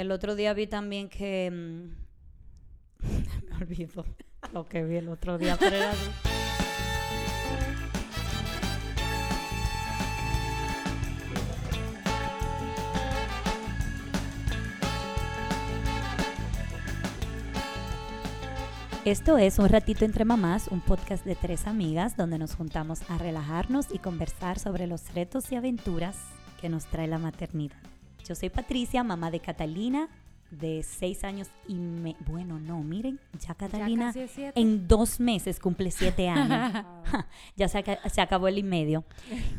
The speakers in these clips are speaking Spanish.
El otro día vi también que... mm, me olvido lo que vi el otro día, pero era. Esto es Un Ratito Entre Mamás, un podcast de tres amigas donde nos juntamos a relajarnos y conversar sobre los retos y aventuras que nos trae la maternidad. Yo soy Patricia, mamá de Catalina, de seis años y me... Bueno, no, miren, ya Catalina en dos meses cumple siete años. Ya se, aca- se acabó el y medio.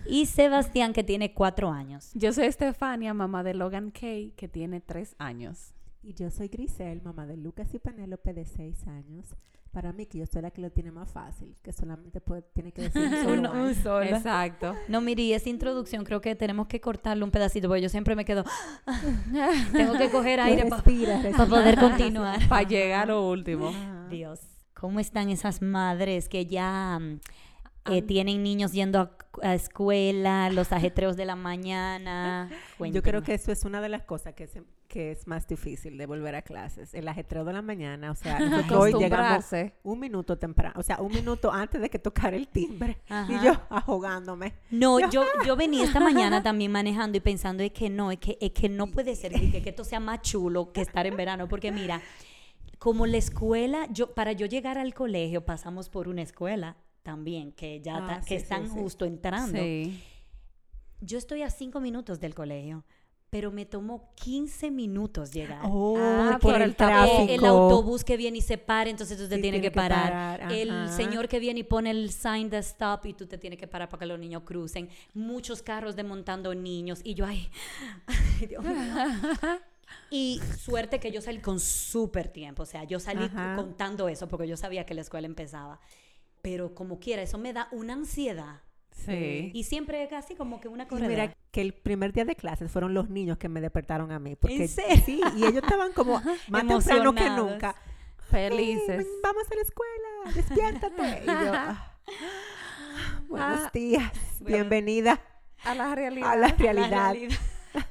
Y Sebastián, que tiene cuatro años. Yo soy Estefania, mamá de Logan Kay, que tiene tres años. Y yo soy Grisel, mamá de Lucas y Penélope de 6 años. Para mí, que yo soy la que lo tiene más fácil, que solamente puede, tiene que decir solo un solo. Exacto. No, mire, y esa introducción creo que tenemos que cortarle un pedacito, porque yo siempre me quedo... Tengo que coger aire para respira. poder continuar. Para llegar a lo último. Dios, ¿cómo están esas madres que ya eh, tienen niños yendo a, a escuela, los ajetreos de la mañana? Yo creo que eso es una de las cosas que, se- que es más difícil de volver a clases. El ajetreo de la mañana, o sea, hoy llegamos un minuto temprano, o sea, un minuto antes de que tocara el timbre. Ajá. Y yo ahogándome. No, yo, yo venía esta mañana también manejando y pensando es que no, es que, es que no puede ser que, que esto sea más chulo que estar en verano, porque mira, como la escuela, yo para yo llegar al colegio pasamos por una escuela también, que ya Ah, ta- que sí, sí, están sí. justo entrando. Sí. Yo estoy a cinco minutos del colegio, pero me tomó 15 minutos llegar. Oh, Ah, por, por el el tapón. tráfico. Eh, el autobús que viene y se para, entonces tú te Sí, tienes tiene que que parar. parar, El señor que viene y pone el sign de stop y tú te tienes que parar para que los niños crucen. Muchos carros desmontando niños y yo, ay, ay, Dios mío. Y suerte que yo salí con súper tiempo, o sea, yo salí Ajá. contando eso porque yo sabía que la escuela empezaba. Pero como quiera, eso me da una ansiedad. Sí. Y siempre casi como que una corredera. mira que el primer día de clases fueron los niños que me despertaron a mí. Porque, ¿En serio? Sí, y ellos estaban como más temprano que nunca. Felices. "Sí, vamos a la escuela, despiértate. Y yo, "Ah, buenos Ah, días, bueno. bienvenida A la realidad. a la La realidad.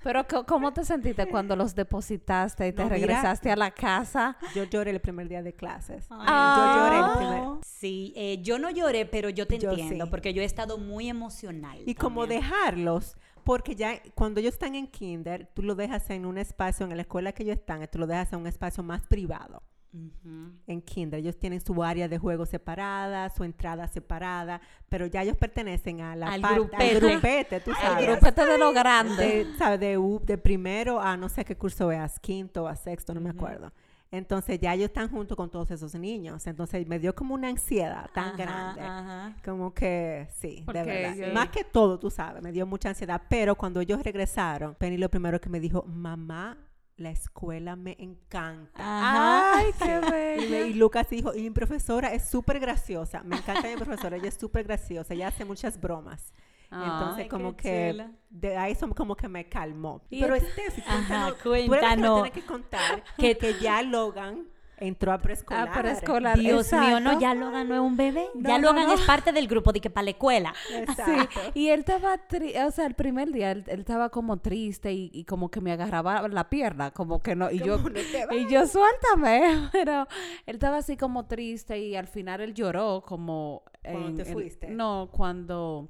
Pero ¿cómo te sentiste cuando los depositaste y te No, mira. regresaste a la casa? Yo lloré el primer día de clases. Ay, Ah. Yo lloré el primer. Sí, eh, yo no lloré, pero yo te Yo entiendo, sí. porque yo he estado muy emocional. Y como también. dejarlos, porque ya cuando ellos están en kinder, tú lo dejas en un espacio, en la escuela que ellos están, tú lo dejas en un espacio más privado. Ujú. En kinder, ellos tienen su área de juego separada, su entrada separada, pero ya ellos pertenecen a la Al parte, grupete. al grupete, tú sabes. grupete de lo grande. de, ¿sabes? De, u- de primero a no sé qué curso es, quinto a sexto, no me acuerdo. Entonces ya ellos están junto con todos esos niños. Entonces me dio como una ansiedad tan Ajá, grande. ajá. Como que sí, Porque de verdad. Más que todo, tú sabes, me dio mucha ansiedad. Pero cuando ellos regresaron, Penny lo primero que me dijo, mamá, la escuela me encanta. Ajá. Ay, qué bello. y Lucas dijo, y mi profesora es súper graciosa. Me encanta mi profesora, ella es súper graciosa, ella hace muchas bromas. Entonces, como que chula. de ahí eso como que me calmó. Pero Steffi, Ajá, cuéntanos, tú eres que cuéntanos. tienes que contar que, que ya Logan entró a preescolar. A preescolar. Dios mío, no, Exacto. ya Logan no es un bebé. No, ya no, Logan no. es parte del grupo de que para la escuela. Exacto. Sí, y él estaba, tri- o sea, el primer día él, él estaba como triste y, y como que me agarraba la pierna, como que no, y yo, Como, "No y yo suéltame, pero él estaba así como triste y al final él lloró como... Cuando en te fuiste. no, cuando...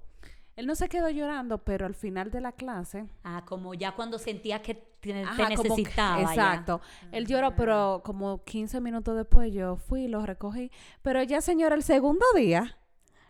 Él no se quedó llorando, pero al final de la clase... Ah, como ya cuando sentía que te, te Ajá, como que- necesitaba. ya. exacto. Él lloró, pero como 15 minutos después yo fui y lo recogí. Pero ya, señora, el segundo día...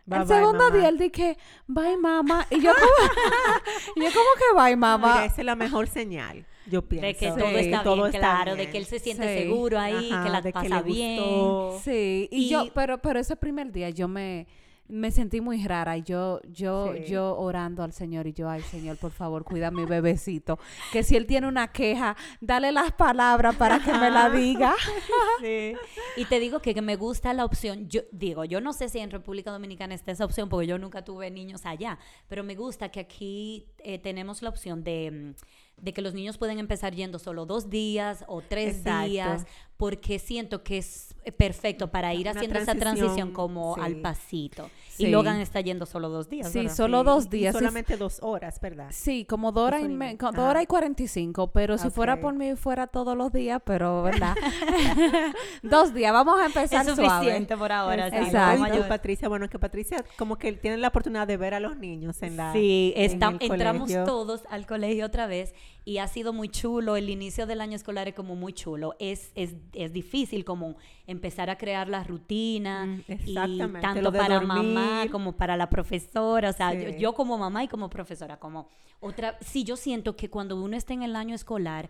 Bye, el bye, segundo mamá. día él dije, bye mamá. Y yo como, y yo como que bye mamá. Mira, esa es la mejor señal, yo pienso. De que Sí, todo está todo bien, está claro, de que él se siente Sí. seguro ahí, Ajá, que la de pasa le bien. gustó. Sí, y, Y- yo, pero, pero ese primer día yo me, me sentí muy rara y yo, yo, Sí. yo orando al Señor y yo, ay Señor, por favor, cuida a mi bebecito. Que si él tiene una queja, dale las palabras para que me la diga. Sí. Y te digo que, que me gusta la opción, yo digo, yo no sé si en República Dominicana está esa opción, porque yo nunca tuve niños allá, pero me gusta que aquí eh, tenemos la opción de, mm, de que los niños pueden empezar yendo solo dos días o tres Exacto. días, porque siento que es eh, perfecto para ir Una haciendo esa transición transición, como al sí. pasito. Sí. Y Logan está yendo solo dos días. Sí, ¿verdad? solo Sí, dos y días. Es- Solamente dos horas, ¿verdad? Sí, como dos horas y, y me- dos horas y 45, pero si fuera por mí fuera todos los días, pero ¿verdad? dos días, vamos a empezar Es suave. suficiente por ahora. sí, Exacto. vamos Y a tú, ayudar. Patricia, bueno, que Patricia como que tiene la oportunidad de ver a los niños en la Sí, en está- el entramos colegio. todos al colegio otra vez y ha sido muy chulo. El inicio del año escolar es como muy chulo. Es, es, es difícil como empezar a crear la rutina Mm, y tanto para mamá como para la profesora. O sea, yo, yo como mamá y como profesora, como otra. Sí, yo siento que cuando uno está en el año escolar,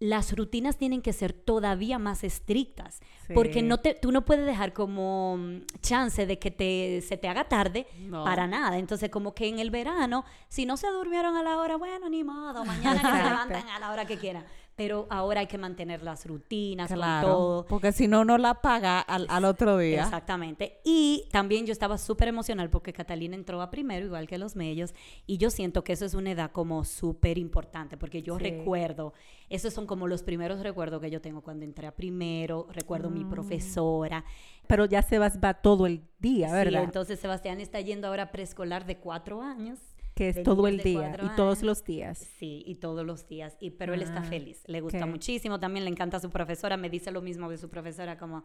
las rutinas tienen que ser todavía más estrictas. Porque no te, tú no puedes dejar como mm, chance de que te, se te haga tarde No. para nada. Entonces, como que en el verano, si no se durmieron a la hora, bueno, ni modo, mañana que se levantan a la hora que quieran. Pero ahora hay que mantener las rutinas Claro, con todo. porque si no, no la paga al, al otro día. Exactamente. Y también yo estaba súper emocional porque Catalina entró a primero, igual que los medios, y yo siento que eso es una edad como súper importante, porque yo Sí. recuerdo, esos son como los primeros recuerdos que yo tengo cuando entré a primero, recuerdo mi profesora. Pero ya se va, todo el día, Sí, ¿verdad? entonces Sebastián está yendo ahora a preescolar de cuatro años. Que es de todo el día y todos los días. Sí, y todos los días. Y, pero él está Ah, feliz, le gusta muchísimo. También le encanta a su profesora, me dice lo mismo de su profesora, como,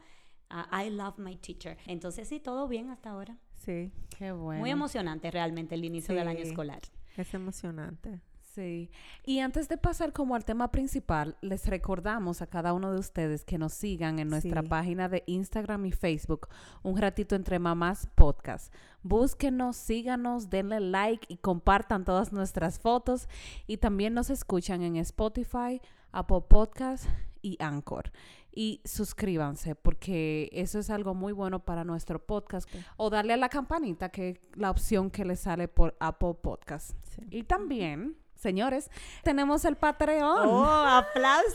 "Ah, I love my teacher. Entonces, sí, todo bien hasta ahora. Sí, Qué bueno. Muy emocionante realmente el inicio del año escolar. es emocionante. Sí. Y antes de pasar como al tema principal, les recordamos a cada uno de ustedes que nos sigan en nuestra Sí. página de Instagram y Facebook, Un Ratito Entre Mamás Podcast. Búsquenos, síganos, denle like y compartan todas nuestras fotos. Y también nos escuchan en Spotify, Apple Podcast y Anchor. Y suscríbanse porque eso es algo muy bueno para nuestro podcast. O darle a la campanita, que es la opción que les sale por Apple Podcast. Sí. Y también, señores, tenemos el Patreon. ¡Oh, aplauso!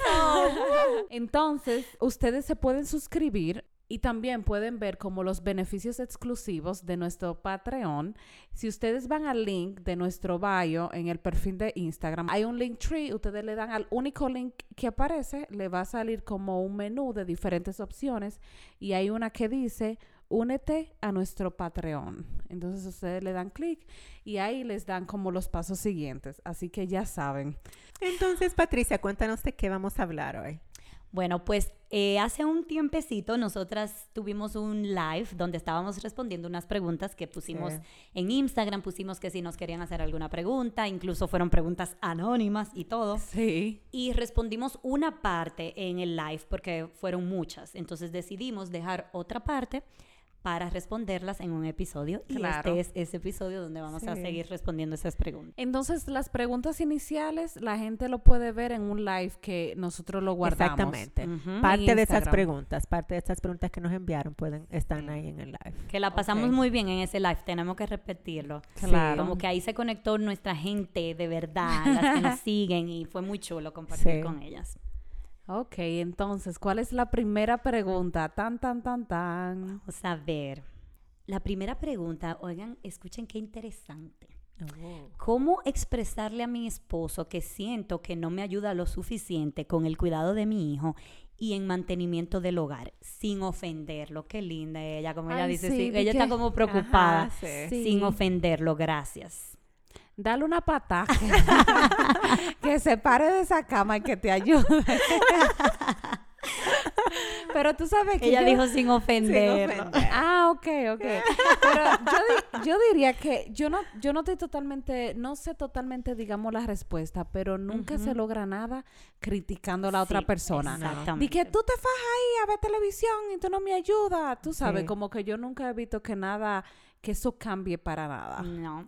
Entonces, ustedes se pueden suscribir y también pueden ver como los beneficios exclusivos de nuestro Patreon. Si ustedes van al link de nuestro bio en el perfil de Instagram, hay un link tree, ustedes le dan al único link que aparece, le va a salir como un menú de diferentes opciones y hay una que dice únete a nuestro Patreon. Entonces ustedes le dan clic y ahí les dan como los pasos siguientes. Así que ya saben. Entonces, Patricia, cuéntanos de qué vamos a hablar hoy. Bueno, pues eh, hace un tiempecito nosotras tuvimos un live donde estábamos respondiendo unas preguntas que pusimos Sí. en Instagram, pusimos que si nos querían hacer alguna pregunta, incluso fueron preguntas anónimas y todo. Sí. Y respondimos una parte en el live porque fueron muchas. Entonces decidimos dejar otra parte para responderlas en un episodio. Y Claro. este es ese episodio donde vamos a seguir respondiendo esas preguntas. Entonces, las preguntas iniciales, la gente lo puede ver en un live que nosotros lo guardamos. Exactamente. Parte de esas preguntas, parte de esas preguntas que nos enviaron pueden están ahí en el live. Que la pasamos muy bien en ese live, tenemos que repetirlo. Claro. Como que ahí se conectó nuestra gente de verdad, las que nos siguen, y fue muy chulo compartir Sí. con ellas. Ok, entonces, ¿cuál es la primera pregunta? Tan, tan, tan, tan. Vamos a ver. La primera pregunta, oigan, escuchen qué interesante. ¿Cómo expresarle a mi esposo que siento que no me ayuda lo suficiente con el cuidado de mi hijo y en mantenimiento del hogar sin ofenderlo? Qué linda ella, como ella dice, sí, ella que- está como preocupada Ajá, sí. Sí. sin ofenderlo, gracias. Dale una patada. que se pare de esa cama y que te ayude. Pero tú sabes que Ella yo- dijo sin ofender. Ah, ok, ok. Pero yo, di- yo diría que yo no, yo no estoy totalmente, no sé totalmente, digamos, la respuesta, pero nunca se logra nada criticando a la otra persona. Exactamente. Di que tú te fajas ahí a ver televisión y tú no me ayudas. Tú sabes, Sí. como que yo nunca he visto que nada, que eso cambie para nada. No,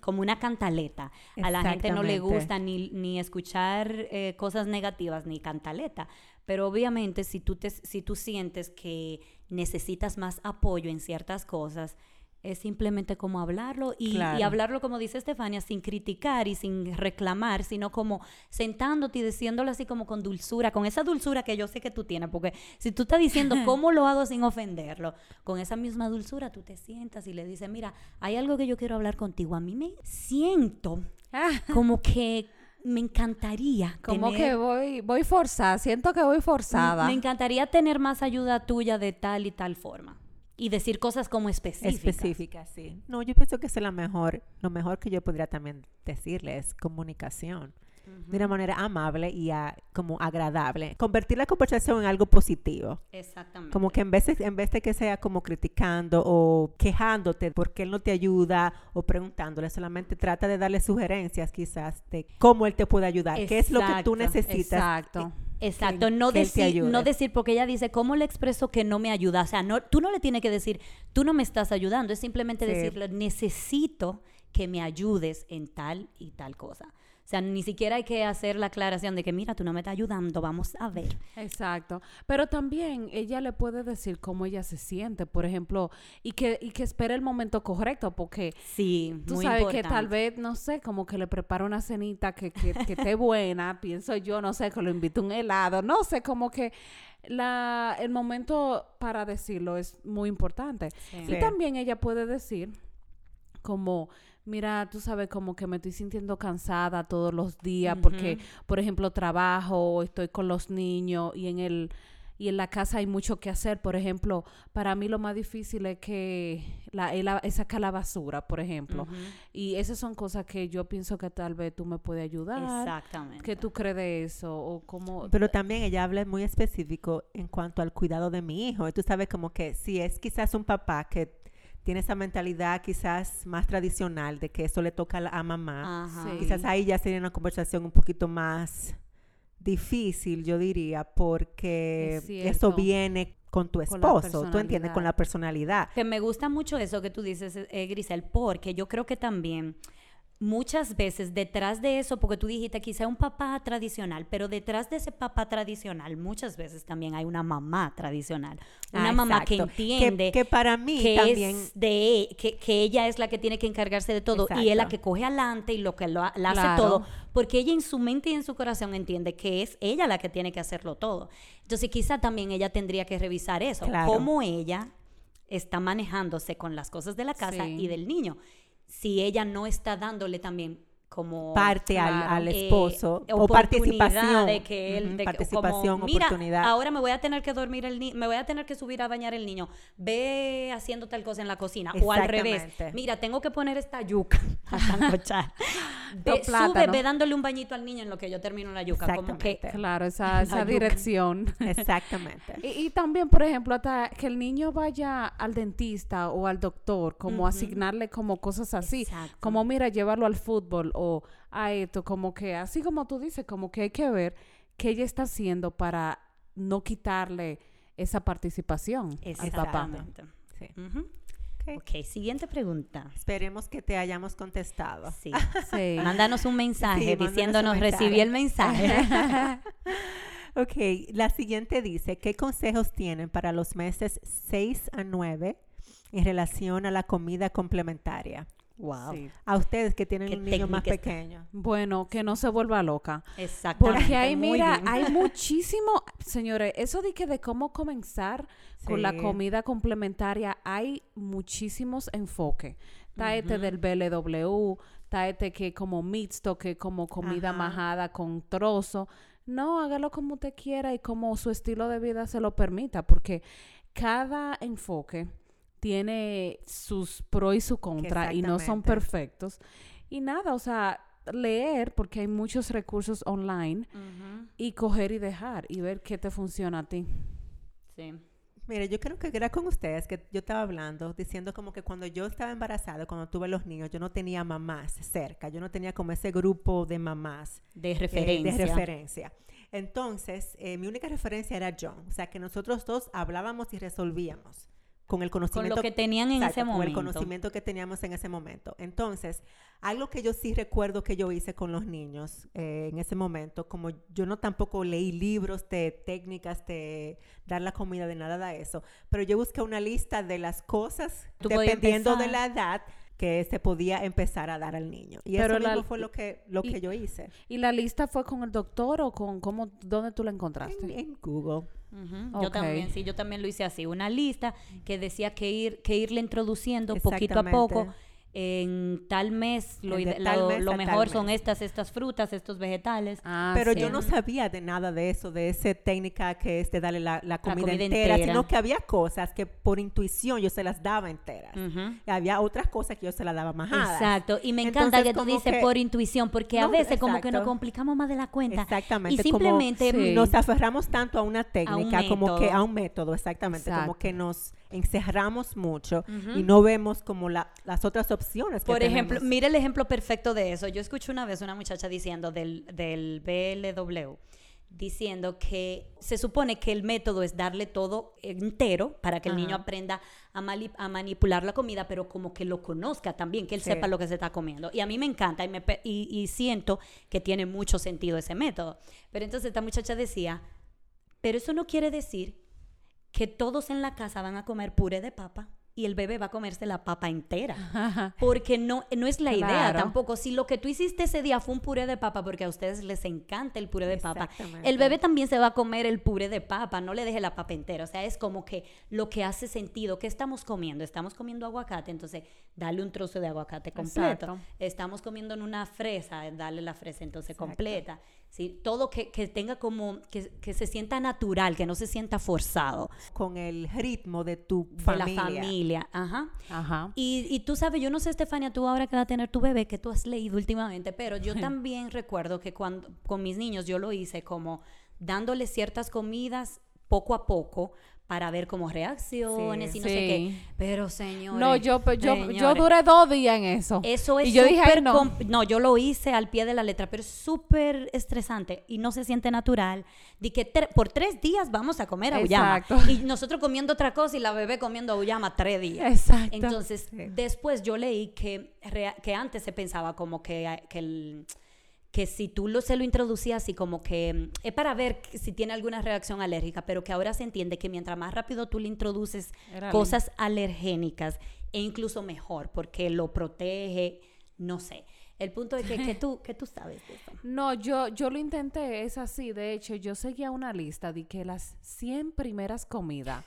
como una cantaleta. A la gente no le gusta ni, ni escuchar eh, cosas negativas ni cantaleta. Pero obviamente si tú, te, si tú sientes que necesitas más apoyo en ciertas cosas, es simplemente como hablarlo y, hablarlo, como dice Estefania, sin criticar y sin reclamar, sino como sentándote y diciéndolo así como con dulzura, con esa dulzura que yo sé que tú tienes, porque si tú estás diciendo cómo lo hago sin ofenderlo, con esa misma dulzura tú te sientas y le dices, mira, hay algo que yo quiero hablar contigo, a mí me siento como que me encantaría Como tener- que voy, voy forzada, siento que voy forzada. Me encantaría tener más ayuda tuya de tal y tal forma. Y decir cosas como específicas. Específica, sí. No, yo pienso que es la mejor, lo mejor que yo podría también decirle es comunicación. De una manera amable y a- como agradable. Convertir la conversación en algo positivo. Exactamente. Como que en vez, de, en vez de que sea como criticando o quejándote porque él no te ayuda o preguntándole, solamente trata de darle sugerencias quizás de cómo él te puede ayudar, qué es lo que tú necesitas. Exacto. Exacto, que- no, que decir, no decir, porque ella dice, ¿cómo le expreso que no me ayuda? O sea, no, tú no le tienes que decir, tú no me estás ayudando, es simplemente Sí. decirle, necesito que me ayudes en tal y tal cosa. O sea, ni siquiera hay que hacer la aclaración de que, mira, tú no me estás ayudando, vamos a ver. Exacto. Pero también ella le puede decir cómo ella se siente, por ejemplo, y que, y que espere el momento correcto, porque Sí, tú muy sabes importante. que tal vez, no sé, como que le prepara una cenita que, que, que esté buena, pienso yo, no sé, que lo invito a un helado, no sé, como que la, el momento para decirlo es muy importante. Sí. Y Sí. también ella puede decir como, mira, tú sabes, como que me estoy sintiendo cansada todos los días porque, por ejemplo, trabajo, estoy con los niños y en el y en la casa hay mucho que hacer. Por ejemplo, para mí lo más difícil es que la, es la- es sacar la basura, por ejemplo. Y esas son cosas que yo pienso que tal vez tú me puedes ayudar. Exactamente. ¿Qué tú crees de eso? O cómo... Pero también ella habla muy específico en cuanto al cuidado de mi hijo. Y tú sabes como que si es quizás un papá que tiene esa mentalidad quizás más tradicional de que eso le toca a, la- a mamá, Ajá. Sí. quizás ahí ya sería una conversación un poquito más difícil, yo diría, porque Es eso viene con tu Con esposo, tú entiendes, con la personalidad. Que me gusta mucho eso que tú dices, eh, Grisel, porque yo creo que también muchas veces detrás de eso, porque tú dijiste quizá un papá tradicional, pero detrás de ese papá tradicional muchas veces también hay una mamá tradicional, una Ah, mamá que entiende que, para mí que también es de que, que ella es la que tiene que encargarse de todo y es la que coge adelante y lo que lo, la hace Claro. todo porque ella en su mente y en su corazón entiende que es ella la que tiene que hacerlo todo entonces quizá también ella tendría que revisar eso Claro. cómo ella está manejándose con las cosas de la casa Sí. y del niño si ella no está dándole también como parte al, Claro. al eh, esposo o participación. de que él Ujú, de que- participación, como, mira, oportunidad. ahora me voy a tener que dormir el niño, me voy a tener que subir a bañar el niño. Ve haciendo tal cosa en la cocina o al revés. Mira, tengo que poner esta yuca a sancochar. Ve, sube, ve dándole un bañito al niño en lo que yo termino la yuca, como que. Claro, esa, esa dirección. Exactamente. Y, y también, por ejemplo, hasta que el niño vaya al dentista o al doctor, como asignarle como cosas así, Exacto. como mira, llevarlo al fútbol o a esto, como que así como tú dices, como que hay que ver qué ella está haciendo para no quitarle esa participación al papá. Exactamente. Sí. Ujú. Ok. Ok, siguiente pregunta. Esperemos que te hayamos contestado. Sí. Sí. Mándanos un mensaje Sí, mándanos un diciéndonos mensaje. recibí el mensaje. Ok, la siguiente dice, ¿qué consejos tienen para los meses 6 a 9 en relación a la comida complementaria? Wow. Sí. A ustedes que tienen un niño más pequeño. Bueno, que no se vuelva loca. Exactamente. Porque ahí, muy mira, bien. hay muchísimo, señores, eso de que de cómo comenzar con la comida complementaria, hay muchísimos enfoques. Está este del BLW, está este que como mixto, que como comida Ajá. majada con trozo. No, hágalo como usted quiera y como su estilo de vida se lo permita, porque cada enfoque tiene sus pros y su contra y no son perfectos. Y nada, o sea, leer, porque hay muchos recursos online, y coger y dejar y ver qué te funciona a ti. Sí. Mire, yo creo que era con ustedes que yo estaba hablando, diciendo como que cuando yo estaba embarazada, cuando tuve los niños, yo no tenía mamás cerca, yo no tenía como ese grupo de mamás De eh, referencia. de referencia. Entonces, eh, mi única referencia era John, o sea que nosotros dos hablábamos y resolvíamos con el con conocimiento lo que tenían en Exacto, ese con momento. el conocimiento que teníamos en ese momento. Entonces, algo que yo sí recuerdo que yo hice con los niños eh, en ese momento, como yo no tampoco leí libros de técnicas de dar la comida, de nada de eso, pero yo busqué una lista de las cosas, dependiendo de la edad, que se podía empezar a dar al niño. Y Pero eso la- mismo fue lo que, lo y- que yo hice ¿Y la lista fue con el doctor o con cómo, dónde tú la en, encontraste? en Google. Yo también, sí, yo también lo hice así, una lista que decía que ir que irle introduciendo poquito a poco. En tal mes lo, tal lo- mes mejor son mes. estas, estas frutas, estos vegetales. Ah, Pero sí. yo no sabía de nada de eso, de esa técnica que es de darle la, la comida, comida entera, entera. sino que había cosas que por intuición yo se las daba enteras. Y había otras cosas que yo se las daba majadas. Exacto, y me encanta Entonces, que tú dices que- por intuición, porque a veces como que nos complicamos más de la cuenta. Exactamente. Y como simplemente Sí. nos aferramos tanto a una técnica, como que a un método, exactamente, como que nos encerramos mucho y no vemos como la- las otras opciones que Por ejemplo, mire el ejemplo perfecto de eso. Yo escuché una vez una muchacha diciendo del, del BLW, diciendo que se supone que el método es darle todo entero para que el niño aprenda a, manipular la comida, pero como que lo conozca también, que él Sí. sepa lo que se está comiendo. Y a mí me encanta y, me y siento que tiene mucho sentido ese método. Pero entonces esta muchacha decía, pero eso no quiere decir que todos en la casa van a comer puré de papa y el bebé va a comerse la papa entera. Porque no, no es la idea Claro. tampoco. Si lo que tú hiciste ese día fue un puré de papa, porque a ustedes les encanta el puré de papa, el bebé también se va a comer el puré de papa, no le deje la papa entera. O sea, es como que lo que hace sentido. ¿Qué estamos comiendo? Estamos comiendo aguacate, entonces dale un trozo de aguacate completo. Exacto. Estamos comiendo en una fresa, dale la fresa entonces Exacto. completa. ¿sí? Todo que, que tenga como, que, que se sienta natural, que no se sienta forzado con el ritmo de tu de la familia. Ajá. Ajá. Y, y tú sabes, yo no sé, Estefania, tú ahora que vas a tener tu bebé, que tú has leído últimamente, pero yo también recuerdo que cuando con mis niños yo lo hice como dándoles ciertas comidas poco a poco para ver como reacciones Sí. y no sé qué. Pero señores. No, yo, yo, yo duré dos días en eso. Eso es y yo dije, "Ay, súper no. no, yo lo hice al pie de la letra, pero es súper estresante y no se siente natural. De que tre- por tres días vamos a comer auyama. Exacto. Y nosotros comiendo otra cosa y la bebé comiendo auyama tres días. Exacto. Entonces, Sí. después yo leí que, que antes se pensaba como que, que, el- que si tú lo, se lo introducías así como que mm, es para ver si tiene alguna reacción alérgica, pero que ahora se entiende que mientras más rápido tú le introduces Era cosas alergénicas, e incluso mejor, porque lo protege, no sé. El punto es que, que tú, que tú sabes de eso. No, yo, yo lo intenté, es así. De hecho, yo seguía una lista de que las 100 primeras comidas.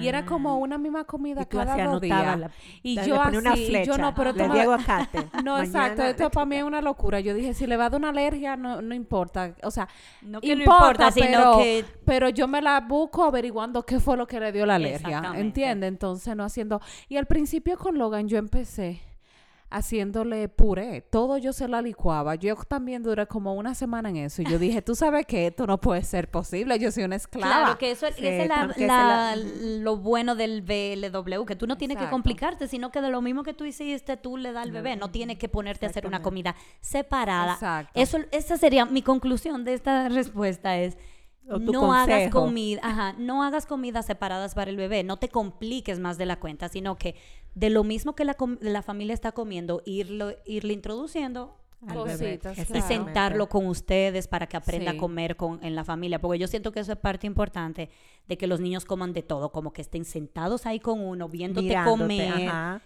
Y era como una misma comida Ah. Y cada así dos días. la- y yo ponía una así, flecha, yo no, pero le. No, exacto. Esto para mí es una locura. Yo dije, si le va a dar una alergia, no, no importa. O sea, No que no importa, sino pero, que- pero yo me la busco averiguando qué fue lo que le dio la alergia. ¿Entiendes? Entonces, no haciendo... Y al principio con Logan yo empecé haciéndole puré. Todo yo se la licuaba. Yo también duré como una semana en eso. Y yo dije, tú sabes que esto no puede ser posible. Yo soy una esclava. Claro, que eso es, Sí, la- la- lo bueno del BLW, que tú no tienes que complicarte, sino que de lo mismo que tú hiciste, tú le das al bebé. No tienes que ponerte a hacer una comida separada. Exacto. Eso, esa sería mi conclusión de esta respuesta es no hagas comida, ajá, no hagas comidas separadas para el bebé, no te compliques más de la cuenta, sino que de lo mismo que la, com- la familia está comiendo, irlo, irle introduciendo al bebé Cositas, y claro. sentarlo con ustedes para que aprenda Sí. a comer con, en la familia, porque yo siento que eso es parte importante de que los niños coman de todo, como que estén sentados ahí con uno, viéndote Mirándote, comer, ajá,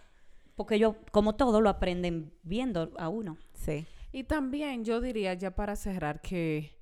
porque yo, como todo, lo aprenden viendo a uno. sí. Y también yo diría, ya para cerrar, que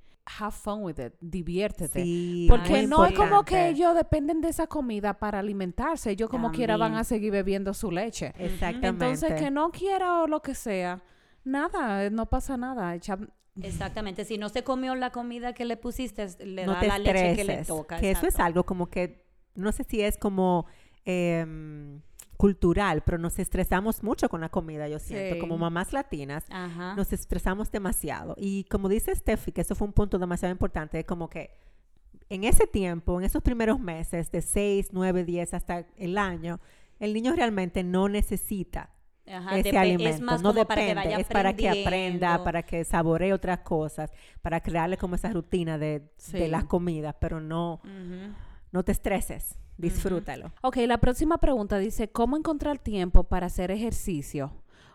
have fun with it. Diviértete. Sí, Porque no es como que ellos dependen de esa comida para alimentarse. Ellos como quiera van También. a seguir bebiendo su leche. Exactamente. Entonces, que no quiera o lo que sea, nada, eh, no pasa nada. Echa- Exactamente, si no se comió la comida que le pusiste, le no da la leche que le toca. Que eso es algo como que, no sé si es como em, cultural, pero nos estresamos mucho con la comida, yo siento. Sí. Como mamás latinas, Ajá. nos estresamos demasiado. Y como dice Steffi, que eso fue un punto demasiado importante, es como que en ese tiempo, en esos primeros meses, de 6, 9, 10 hasta el año, el niño realmente no necesita Ajá, ese alimento. Es más no como para que depende, vaya es para que aprenda, para que saboree otras cosas, para crearle como esa rutina de, Sí. de las comidas, pero no. No te estreses, disfrútalo. Ok, la próxima pregunta dice, ¿cómo encontrar tiempo para hacer ejercicio?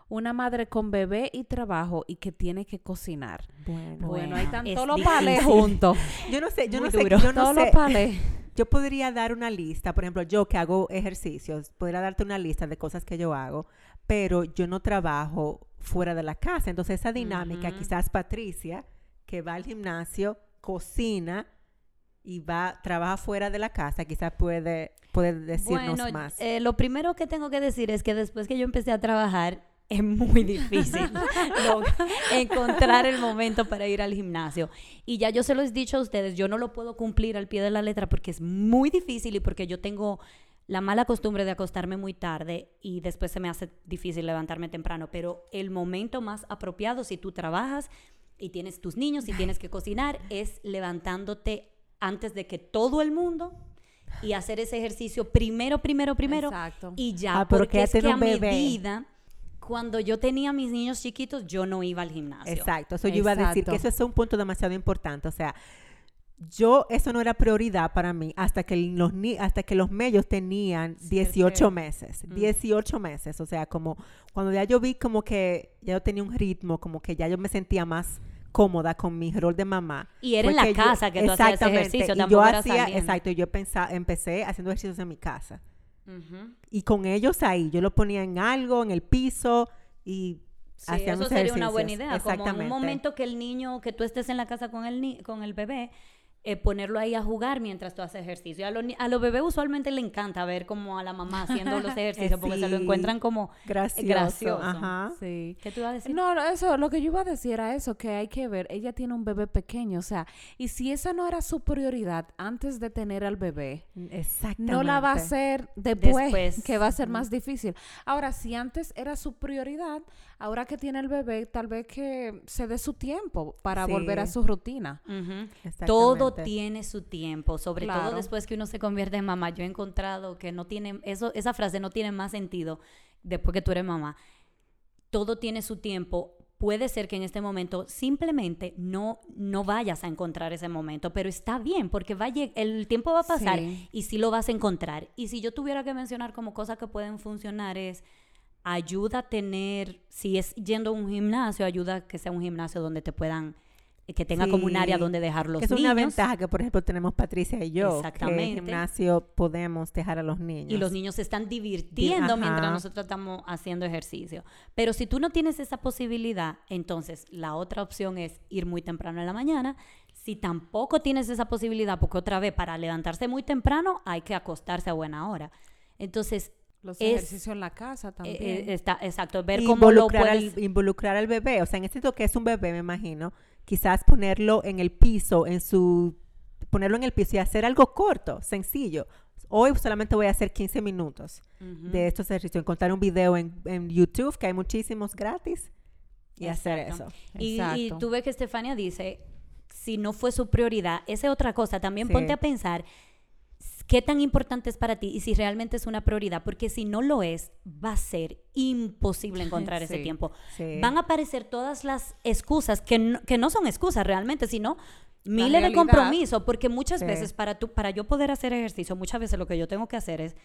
Una madre con bebé y trabajo y que tiene que cocinar. Bueno, Bueno, ahí están es todos los palés difícil. juntos. yo no sé, yo Muy no sé, yo no todos los sé, palés. yo podría dar una lista, por ejemplo, yo que hago ejercicios, podría darte una lista de cosas que yo hago, pero yo no trabajo fuera de la casa. Entonces esa dinámica, quizás Patricia, que va al gimnasio, cocina y va, trabaja fuera de la casa, quizás puede, puede decirnos Bueno, más. eh, lo primero que tengo que decir es que después que yo empecé a trabajar, es muy difícil encontrar el momento para ir al gimnasio. Y ya yo se lo he dicho a ustedes, yo no lo puedo cumplir al pie de la letra porque es muy difícil y porque yo tengo la mala costumbre de acostarme muy tarde y después se me hace difícil levantarme temprano. Pero el momento más apropiado si tú trabajas y tienes tus niños y tienes que cocinar es levantándote antes de que todo el mundo y hacer ese ejercicio primero, primero, primero Exacto. y ya, Ah, pero porque es que en a un bebé. medida, cuando yo tenía mis niños chiquitos, yo no iba al gimnasio. Exacto, eso yo iba a decir que eso es un punto demasiado importante, o sea, yo eso no era prioridad para mí hasta que los ni- hasta que los medios tenían 18 meses, Mm. 18 meses, o sea, como cuando ya yo vi como que ya yo tenía un ritmo, como que ya yo me sentía más cómoda con mi rol de mamá. Y era en la yo- casa que tú hacías ejercicio, y yo hacía, exacto, y yo pensaba, empecé haciendo ejercicios en mi casa. Y con ellos ahí, yo lo ponía en algo, en el piso y Sí, eso sería una buena idea. Como en un momento que el niño, que tú estés en la casa con el, ni- con el bebé, eh, ponerlo ahí a jugar mientras tú haces ejercicio. A los, a bebés usualmente le encanta ver como a la mamá haciendo los ejercicios porque se lo encuentran como gracioso. gracioso. Ajá. Sí. ¿Qué tú ibas a decir? No, no, eso, lo que yo iba a decir era eso, que hay que ver, ella tiene un bebé pequeño, o sea, y si esa no era su prioridad antes de tener al bebé, Exactamente. no la va a hacer después, Después. que va a ser más difícil. Ahora, si antes era su prioridad, ahora que tiene el bebé, tal vez que se dé su tiempo para Sí. volver a su rutina. Todo tiene su tiempo, sobre todo después que uno se convierte en mamá. Yo he encontrado que no tiene, eso, esa frase no tiene más sentido después que tú eres mamá. Todo tiene su tiempo. Puede ser que en este momento simplemente no, no vayas a encontrar ese momento, pero está bien porque va a el tiempo va a pasar Sí. y sí lo vas a encontrar. Y si yo tuviera que mencionar como cosas que pueden funcionar es ayuda a tener, si es yendo a un gimnasio, ayuda a que sea un gimnasio donde te puedan, que tenga como un área donde dejar los Que es niños. una ventaja que, por ejemplo, tenemos Patricia y yo. Que en Exactamente. el gimnasio podemos dejar a los niños. Y los niños se están divirtiendo Di- mientras nosotros estamos haciendo ejercicio. Pero si tú no tienes esa posibilidad, entonces la otra opción es ir muy temprano en la mañana. Si tampoco tienes esa posibilidad, porque otra vez para levantarse muy temprano hay que acostarse a buena hora. Entonces, Los Es- ejercicios en la casa eh, también. eh, está exacto, ver cómo lo involucrar, puedes... al, involucrar al bebé. O sea, en este sentido que es un bebé, me imagino. Quizás ponerlo en el piso, en su... Ponerlo en el piso y hacer algo corto, sencillo. Hoy solamente voy a hacer 15 minutos de estos ejercicios. Encontrar un video en, en YouTube, que hay muchísimos gratis, y hacer eso. Y, y tú ves que Estefania dice, si no fue su prioridad, esa es otra cosa, también Sí. ponte a pensar qué tan importante es para ti y si realmente es una prioridad, porque si no lo es, va a ser imposible encontrar ese tiempo. Sí. Van a aparecer todas las excusas, que no, que no son excusas realmente, sino miles de compromisos, porque muchas Sí. veces para, tú, para yo poder hacer ejercicio, muchas veces lo que yo tengo que hacer es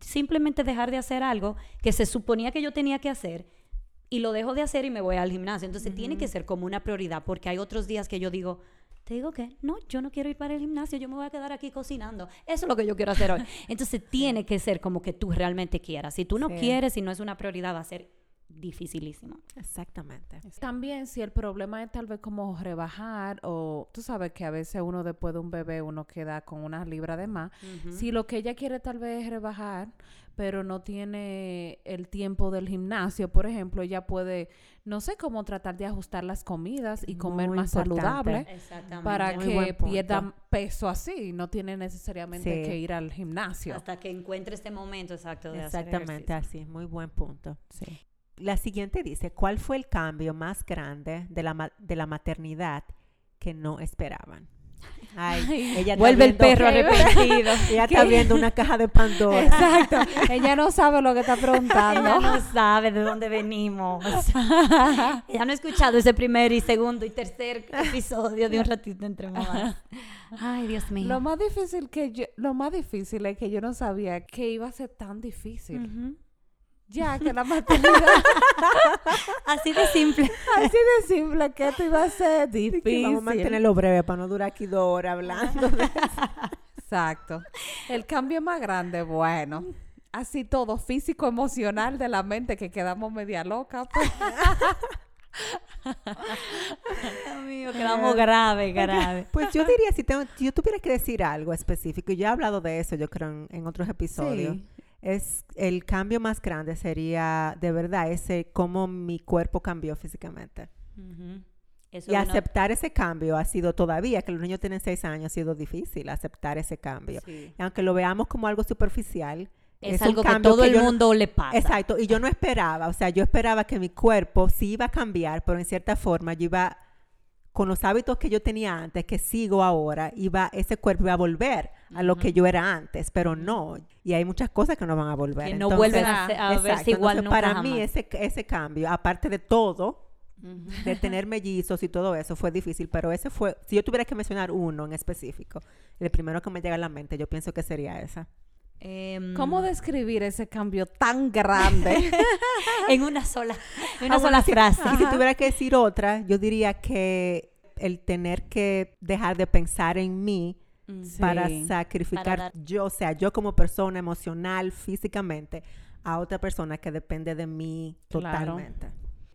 simplemente dejar de hacer algo que se suponía que yo tenía que hacer y lo dejo de hacer y me voy al gimnasio. Entonces tiene que ser como una prioridad, porque hay otros días que yo digo, te digo que no, yo no quiero ir para el gimnasio, yo me voy a quedar aquí cocinando. Eso es lo que yo quiero hacer hoy. Entonces tiene que ser como que tú realmente quieras. Si tú no Sí. quieres, si no es una prioridad, va a ser dificilísimo. Exactamente. También si el problema es tal vez como rebajar o tú sabes que a veces uno después de un bebé uno queda con una libra de más. Si lo que ella quiere tal vez es rebajar, pero no tiene el tiempo del gimnasio, por ejemplo, ella puede, no sé cómo tratar de ajustar las comidas y comer Muy más saludable Exactamente. para Muy que pierda peso así, no tiene necesariamente Sí. que ir al gimnasio. Hasta que encuentre este momento exacto de hacer Exactamente ejercicio. así. Muy buen punto. Sí. La siguiente dice, ¿cuál fue el cambio más grande de la, de la maternidad que no esperaban? Ay, ella Vuelve el perro arrepentido. Ella está viendo una caja de Pandora. Exacto. ella no sabe lo que está preguntando. Ella no sabe de dónde venimos. Ella no ha escuchado ese primer y segundo y tercer episodio de un ratito entre mamás. Ay, Dios mío. Lo más difícil que yo, lo más difícil es que yo no sabía que iba a ser tan difícil. Ujú. Ya que la maternidad, Así de simple. así de simple, que esto iba a ser difícil. Vamos a mantenerlo breve para no durar aquí dos horas hablando. de- Exacto. El cambio más grande, bueno, así todo, físico, emocional de la mente, que quedamos media loca. pues. Dios mío, quedamos grave, grave. Pues yo diría, si, tengo- si yo tuviera que decir algo específico, y yo he hablado de eso, yo creo, en, en otros episodios, Sí. Es el cambio más grande sería de verdad ese cómo mi cuerpo cambió físicamente. Eso Y aceptar ese cambio ha sido todavía, que los niños tienen seis años, ha sido difícil aceptar ese cambio. Sí. Y aunque lo veamos como algo superficial, es, algo que cambio todo el no- mundo le pasa. Exacto, y yo no esperaba, o sea, yo esperaba que mi cuerpo sí iba a cambiar, pero en cierta forma yo iba, con los hábitos que yo tenía antes, que sigo ahora, iba, ese cuerpo iba a volver a lo que yo era antes, pero no, y hay muchas cosas que no van a volver. Que no Entonces, vuelven a, a verse igual entonces, nunca para jamás. mí ese, ese cambio, aparte de todo, de tener mellizos y todo eso fue difícil, pero ese fue, si yo tuviera que mencionar uno en específico, el primero que me llega a la mente, yo pienso que sería esa. Em, ¿Cómo describir ese cambio tan grande? en una sola, en una Ah, sola frase. Y si tuviera que decir otra, yo diría que el tener que dejar de pensar en mí Mm. para sacrificar Para yo, o sea, yo como persona emocional, físicamente, a otra persona que depende de mí Claro. totalmente.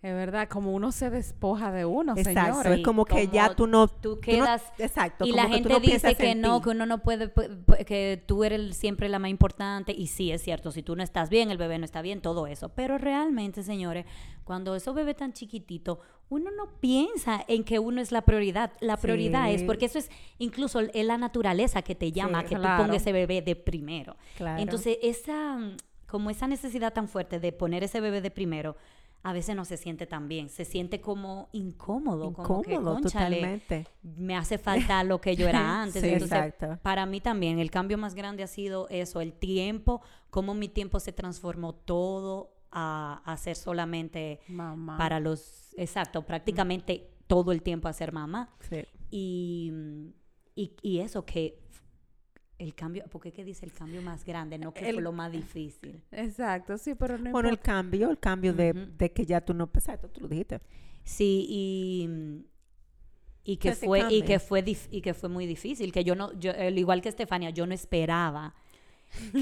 Es verdad, como uno se despoja de uno, Exacto, señores. es como que como ya tú no... tú no- quedas- exacto, Y como la que tú gente no dice que no, ti. que uno no puede, pu- pu- que tú eres el- siempre la más importante. Y sí, es cierto, si tú no estás bien, el bebé no está bien, todo eso. Pero realmente, señores, cuando esos bebés tan chiquititos, uno no piensa en que uno es la prioridad. La prioridad es, porque eso es incluso es la naturaleza que te llama, Sí, que claro. tú pongas ese bebé de primero. Claro. Entonces, esa, como esa necesidad tan fuerte de poner ese bebé de primero, a veces no se siente tan bien. Se siente como incómodo, como que, Incómodo, "Cónchale, totalmente. me hace falta lo que yo era antes. Sí, Entonces, exacto. para mí también el cambio más grande ha sido eso, el tiempo, cómo mi tiempo se transformó todo a, a ser solamente Mamá. para los, exacto, prácticamente todo el tiempo a ser mamá. Sí. Y, y, y eso que el cambio, ¿por qué que dice el cambio más grande? No que El- fue lo más difícil. Exacto, sí, pero no Bueno, el cambio, el cambio de, de que ya tú no... Exacto, tú lo dijiste. Sí, y, y que fue y que fue dif- y que fue muy difícil, que yo no yo al igual que Estefania, yo no esperaba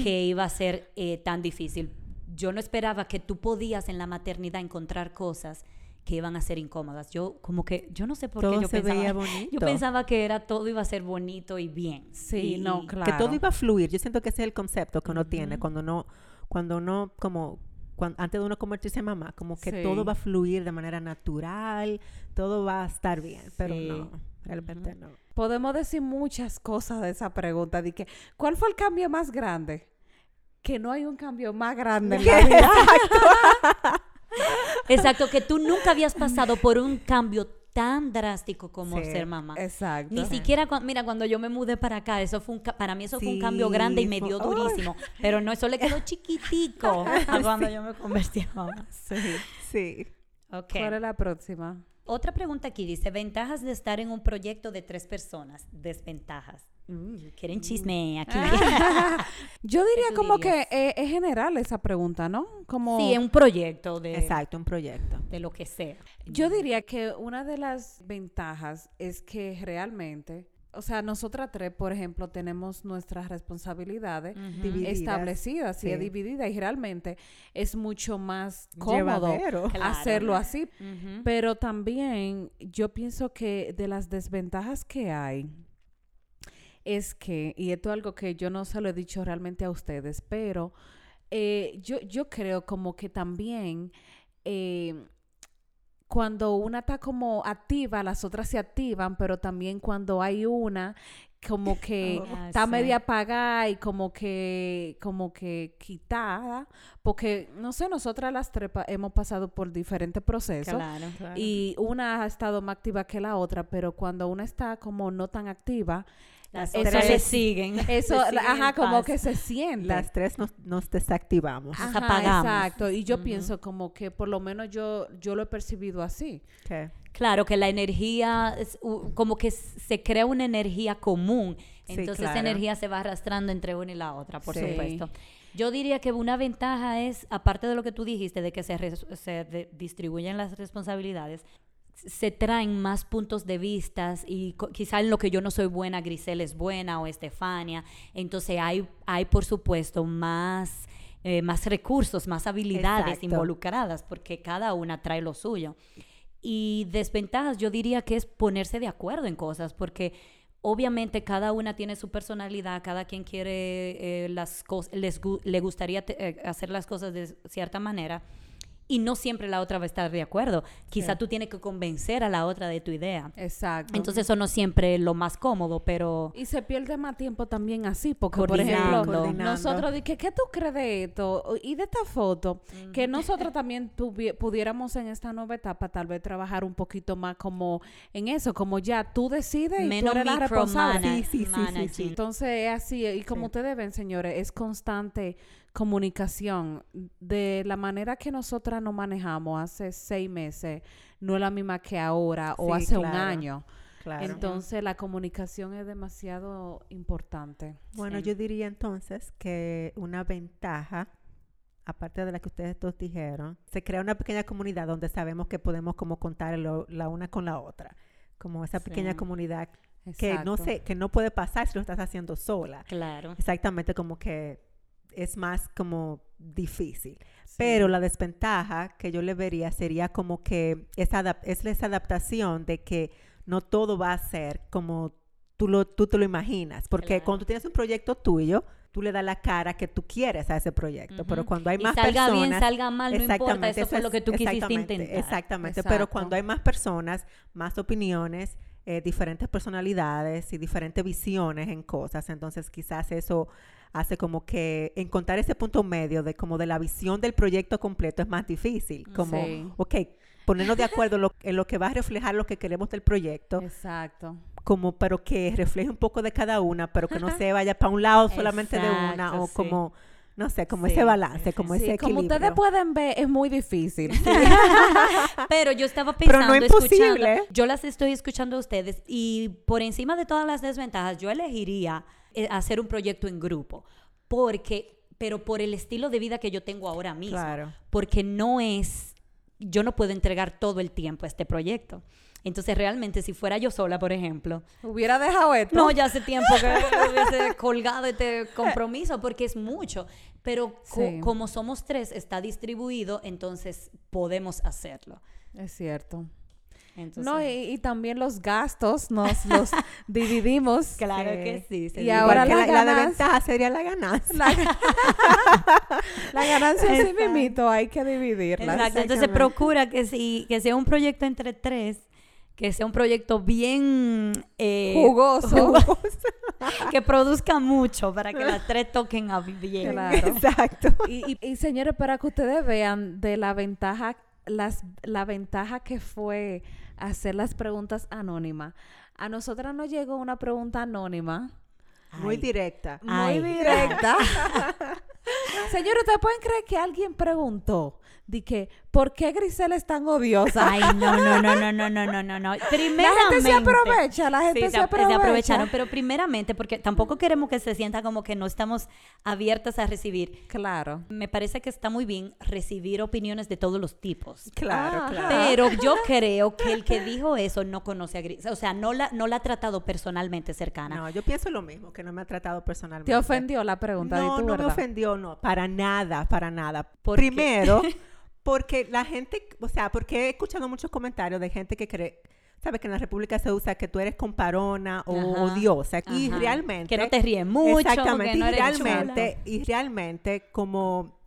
que iba a ser eh, tan difícil. Yo no esperaba que tú podías en la maternidad encontrar cosas que iban a ser incómodas. Yo como que yo no sé por Todo qué yo se veía pensaba bonito. yo pensaba que era todo iba a ser bonito y bien. Sí, Y- no, claro. que todo iba a fluir. Yo siento que ese es el concepto que uno tiene cuando uno, cuando uno, como, antes de uno convertirse en mamá, como que Sí. todo va a fluir de manera natural, todo va a estar bien, pero Sí. no, realmente no. Podemos decir muchas cosas de esa pregunta. De que, ¿Cuál fue el cambio más grande? Que no hay un cambio más grande en la vida. Exacto, que tú nunca habías pasado por un cambio tan drástico como Sí, ser mamá. Exacto. Ni siquiera, mira, cuando yo me mudé para acá, eso fue un, ca- para mí eso fue un cambio grande y me dio durísimo. Pero no, eso le quedó chiquitico a cuando yo me convertí en mamá. Sí. Sí. Ok. ¿Cuál es la próxima? Otra pregunta aquí dice, ventajas de estar en un proyecto de tres personas, desventajas. Mm, Quieren chisme aquí. Yo diría como dirías? que eh, es general esa pregunta, ¿no? Como sí, en un proyecto de, Exacto, un proyecto. de lo que sea. Yo diría que una de las ventajas es que realmente, o sea, nosotras tres, por ejemplo, tenemos nuestras responsabilidades establecidas y Sí. divididas y realmente es mucho más cómodo Llevadero. Claro. hacerlo así. Pero también yo pienso que de las desventajas que hay es que, y esto es algo que yo no se lo he dicho realmente a ustedes, pero eh, yo, yo creo como que también eh, cuando una está como activa, las otras se activan, pero también cuando hay una como que Ah, está sí. media apagada y como que como que quitada porque no sé nosotras las tres hemos pasado por diferentes procesos Claro. y una ha estado más activa que la otra, pero cuando una está como no tan activa, Las Eso otras le- le siguen. eso, siguen ajá, como paz. que se siente. Las tres nos, nos desactivamos. Ajá, apagamos. Exacto, y yo pienso como que por lo menos yo, yo lo he percibido así. ¿Qué? Claro, que la energía, es como que se crea una energía común. Sí, Entonces claro. esa energía se va arrastrando entre una y la otra, por Sí. supuesto. Yo diría que una ventaja es, aparte de lo que tú dijiste, de que se, se de- distribuyen las responsabilidades, se traen más puntos de vistas y quizá en lo que yo no soy buena, Grisel es buena o Estefania. Entonces hay, hay por supuesto, más, eh, más recursos, más habilidades Exacto. involucradas, porque cada una trae lo suyo. Y desventajas, yo diría que es ponerse de acuerdo en cosas, porque Obviamente cada una tiene su personalidad, cada quien quiere eh, las cosas, gu- le gustaría eh, hacer las cosas de cierta manera y no siempre la otra va a estar de acuerdo. Quizá Sí. tú tienes que convencer a la otra de tu idea. Exacto. Entonces eso no siempre es lo más cómodo, pero Y se pierde más tiempo también así, porque por ejemplo, nosotros dije, ¿qué tú crees de esto? Y de esta foto, que nosotros también pudiéramos en esta nueva etapa tal vez trabajar un poquito más como en eso, como ya tú decides y menos tú eres la responsable. Sí, sí, sí, sí, sí. managing. Entonces es así, y como ustedes ven, señores, es constante comunicación. De la manera que nosotras nos manejamos hace seis meses, no es la misma que ahora o hace un año. Claro. Entonces la comunicación es demasiado importante. Bueno, Sí. yo diría entonces que una ventaja, aparte de la que ustedes dos dijeron, se crea una pequeña comunidad donde sabemos que podemos como contar lo- la una con la otra. Como esa pequeña Sí. comunidad que no sé, que no puede pasar si lo estás haciendo sola. claro. Exactamente, como que es más como difícil. Sí. Pero la desventaja que yo le vería sería como que esa es esa adaptación de que no todo va a ser como tú, lo, tú te lo imaginas. Porque Claro. cuando tú tienes un proyecto tuyo, tú le das la cara que tú quieres a ese proyecto. Pero cuando hay Y más salga personas... bien, salga mal, no importa, eso fue es- lo que tú quisiste intentar. Exactamente, pero cuando hay más personas, más opiniones, eh, diferentes personalidades y diferentes visiones en cosas, entonces quizás eso hace como que encontrar ese punto medio de como de la visión del proyecto completo es más difícil, como, Sí. ok, ponernos de acuerdo en lo, en lo que va a reflejar lo que queremos del proyecto, Exacto. como pero que refleje un poco de cada una, pero que no se vaya para un lado solamente de una, o sí. como, no sé, como Sí, ese balance, como Sí, ese como equilibrio. ustedes pueden ver, es muy difícil. Pero yo estaba Pero pensando, no escuchando, yo las estoy escuchando a ustedes y por encima de todas las desventajas, yo elegiría eh, hacer un proyecto en grupo, porque, pero por el estilo de vida que yo tengo ahora mismo, Claro. porque no es, yo no puedo entregar todo el tiempo a este proyecto. Entonces, realmente, si fuera yo sola, por ejemplo, Hubiera dejado esto. no, ya hace tiempo que hubiese colgado este compromiso porque es mucho. Pero co- Sí. como somos tres, está distribuido, entonces podemos hacerlo. Es cierto. Entonces, No, y, y también los gastos nos los dividimos. claro que sí. se Y divide. ahora la desventaja sería la ganancia. La, la ganancia sí Exacto. mimito, hay que dividirla. Exacto, entonces procura que, si, que sea un proyecto entre tres, que sea un proyecto bien eh, Jugoso. que produzca mucho para que las tres toquen a bien. Claro. Exacto. Y, y- y, señores, para que ustedes vean de la ventaja, las, la ventaja que fue hacer las preguntas anónimas. A nosotras nos llegó una pregunta anónima, Muy Ay. directa. muy directa. Señores, ¿ustedes pueden creer que alguien preguntó de que ¿por qué Grisel es tan odiosa? Ay, no, no, no, no, no, no, no, no, no. la gente se aprovecha, la gente Sí, se, se, ap- se aprovecha. aprovecharon, pero primeramente, porque tampoco queremos que se sienta como que no estamos abiertas a recibir. Claro. Me parece que está muy bien recibir opiniones de todos los tipos. Claro, Ah, claro. Pero yo creo que el que dijo eso no conoce a Gris. O sea, no la, no la ha tratado personalmente cercana. No, yo pienso lo mismo, que no me ha tratado personalmente. ¿Te ofendió la pregunta? No, tu no me verdad. ofendió, no, para nada, para nada. ¿Por qué? Primero, porque la gente, o sea, porque he escuchado muchos comentarios de gente que cree, sabes que en la República se usa que tú eres comparona o Ajá, odiosa y Ajá. realmente Que no te ríes mucho, exactamente que no y realmente y realmente como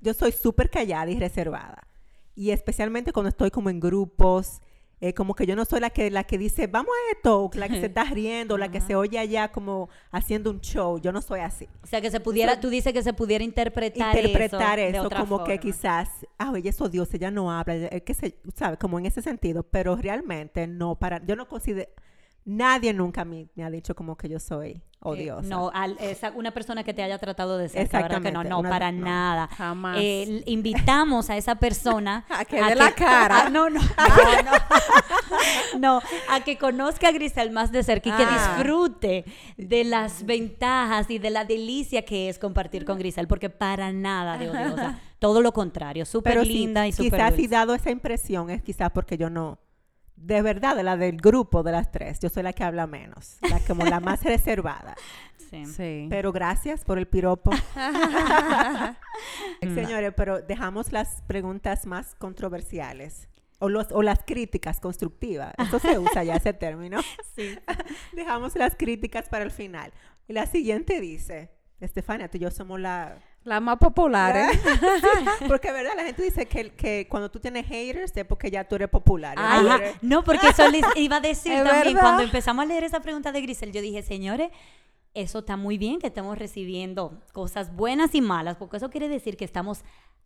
yo soy súper callada y reservada y especialmente cuando estoy como en grupos eh, como que yo no soy la que la que dice vamos a esto la que se está riendo la que se oye allá como haciendo un show yo no soy así. O sea, que se pudiera, tú dices que se pudiera interpretar, interpretar eso, de eso, otra como que quizás, ah, ella es odiosa, ella no habla, eh, que se, sabe, como en ese sentido, pero realmente no para, yo no considero, nadie nunca me, me ha dicho como que yo soy Eh, odiosa. no, al- esa- una persona que te haya tratado de cerca, ¿verdad que no? Exactamente, No, una- para no. nada. Jamás. Eh, invitamos a esa persona A que dé la cara. a- no, no, no, no. No, a que conozca a Grisel más de cerca y que Ah. disfrute de las ventajas y de la delicia que es compartir con Grisel, porque para nada de odiosa. Todo lo contrario, súper linda y súper quizás si dado esa impresión es quizás porque yo no, de verdad, de la del grupo de las tres, yo soy la que habla menos, la como la más reservada. Sí. Sí. Pero gracias por el piropo. Señores, pero dejamos las preguntas más controversiales. o, los, o las críticas constructivas. Eso se usa ya ese término. Sí. Dejamos las críticas para el final. Y la siguiente dice, Estefania, tú y yo somos la... La más popular, ¿eh? porque, ¿verdad? La gente dice que, que cuando tú tienes haters es porque ya tú eres popular. Hater- No, porque eso les iba a decir también. verdad. Cuando empezamos a leer esa pregunta de Grisel, yo dije, señores, eso está muy bien que estemos recibiendo cosas buenas y malas, porque eso quiere decir que estamos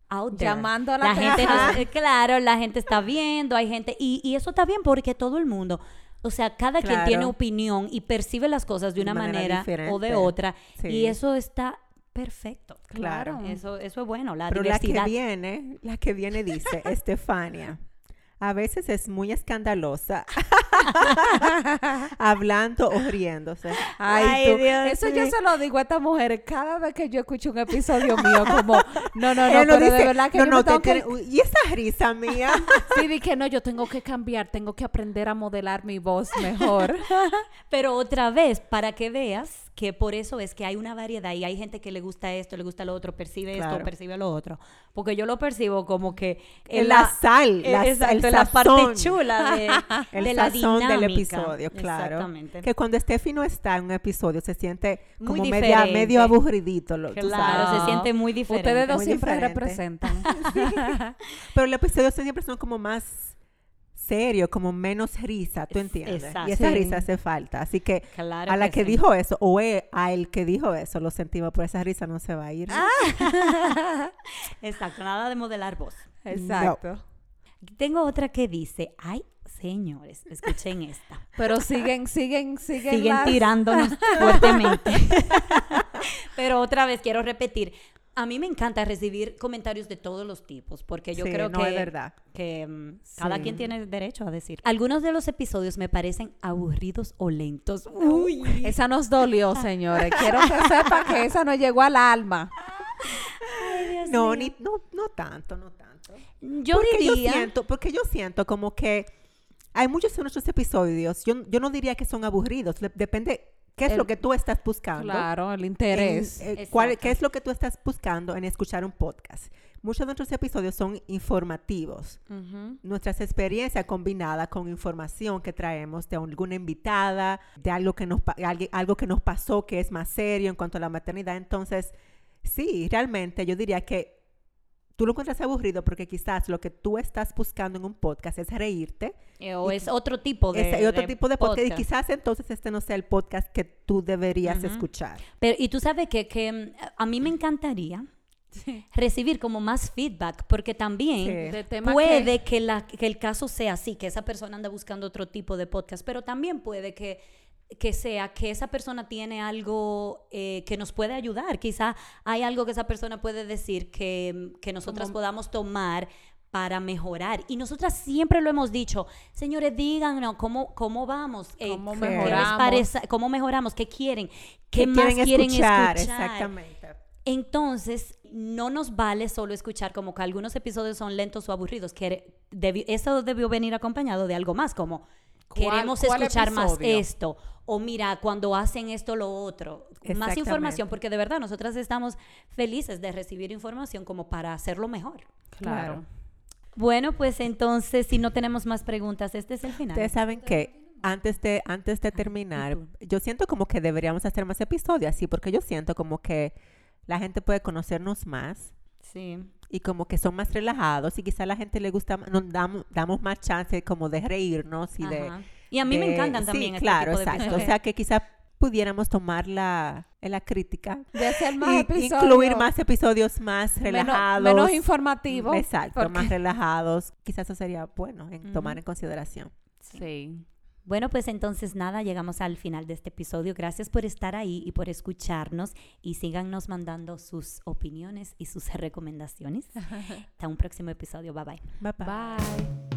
out there. Llamando a la la gente nos- eh, claro, la gente está viendo, hay gente, y, y eso está bien porque todo el mundo, o sea, cada quien tiene opinión y percibe las cosas de una manera manera, o de otra, Sí. y eso está perfecto. Claro. Eso, eso es bueno, la Pero la diversidad. que viene, la que viene dice, Estefania, a veces es muy escandalosa, hablando o riéndose. Ay, Ay, tú. Dios Eso yo mío. se lo digo a estas mujeres cada vez que yo escucho un episodio mío, como, no, no, no, pero de dice, verdad que no, yo no, me tengo que... uy, y esa risa mía. Sí, di que no, yo tengo que cambiar, tengo que aprender a modelar mi voz mejor. Pero otra vez, para que veas que por eso es que hay una variedad y hay gente que le gusta esto, le gusta lo otro, percibe esto, percibe lo otro. Porque yo lo percibo como que En la sal, eh, la- exacto, el en la parte chula de, El de la sazón del dinámica. episodio, claro. Exactamente. Que cuando Steffi no está en un episodio se siente Muy como media, diferente. medio aburridito. Lo, Claro, sabes. se siente muy diferente. Ustedes dos Muy siempre diferente. representan. Pero los episodios siempre son como más serios, como menos risa, ¿tú Es- entiendes? exacto. Y esa Sí. risa hace falta. Así que Claro a la que sí. dijo eso, o e- a el que dijo eso, lo sentimos, por esa risa no se va a ir. Exacto, nada de modelar voz. Exacto. Tengo otra que dice, ay, señores, escuchen esta. Pero siguen, siguen, siguen. siguen las- tirándonos fuertemente. Pero otra vez quiero repetir, a mí me encanta recibir comentarios de todos los tipos, porque yo Sí, creo no, que, es verdad. que mm, cada quien tiene derecho a decir. Algunos de los episodios me parecen aburridos o lentos. Uy. Esa nos dolió, señores. Quiero que sepa que esa no llegó al alma. No, ni, no, no tanto, no tanto. Yo porque diría, yo siento, porque yo siento como que hay muchos de nuestros episodios, yo, yo no diría que son aburridos, le- depende qué es El- lo que tú estás buscando. Claro, el en, interés. eh, cuál-. ¿Qué es lo que tú estás buscando en escuchar un podcast? Muchos de nuestros episodios son informativos. Nuestras experiencias combinadas con información que traemos de alguna invitada, de algo que, nos, algo que nos pasó que es más serio en cuanto a la maternidad. Entonces, sí, realmente yo diría que tú lo encuentras aburrido porque quizás lo que tú estás buscando en un podcast es reírte. Eh, o y- es otro tipo de, otro de tipo de podcast. Y quizás entonces este no sea el podcast que tú deberías escuchar. Pero, y tú sabes que, que mm, a mí me encantaría recibir como más feedback, porque también Sí. Puede que, la, que el caso sea así, que esa persona anda buscando otro tipo de podcast, pero también puede que, que sea que esa persona tiene algo eh, que nos puede ayudar. Quizá hay algo que esa persona puede decir que, que nosotras Como- podamos tomar para mejorar. Y nosotras siempre lo hemos dicho, señores, díganos cómo, cómo vamos, eh, ¿Cómo qué mejoramos? parece- cómo mejoramos, qué quieren, qué, ¿Qué más quieren escuchar. Exactamente. Entonces, no nos vale solo escuchar como que algunos episodios son lentos o aburridos. Que debi- eso debió venir acompañado de algo más, como ¿Cuál- queremos escuchar más esto. O mira, cuando hacen esto, lo otro. Más información, porque de verdad nosotras estamos felices de recibir información como para hacerlo mejor. Claro. Bueno, pues entonces, si no tenemos más preguntas, este es el final. Ustedes saben que antes de, antes de terminar, yo siento como que deberíamos hacer más episodios así, porque yo siento como que la gente puede conocernos más Sí. Y como que son más relajados y quizá a la gente le gusta, más- nos damos, damos más chance como de reírnos y de... Ajá. Y a mí me de- encantan sí, también este claro, tipo de exacto. O sea que quizá pudiéramos tomar la, la crítica De hacer más y episodios. incluir más episodios más relajados. Menos, informativos. Exacto, porque- más relajados. Quizás eso sería bueno en tomar en consideración. Sí. Bueno, pues entonces nada, llegamos al final de este episodio. Gracias por estar ahí y por escucharnos y síganos mandando sus opiniones y sus recomendaciones. Hasta un próximo episodio. Bye bye. Bye bye. Bye.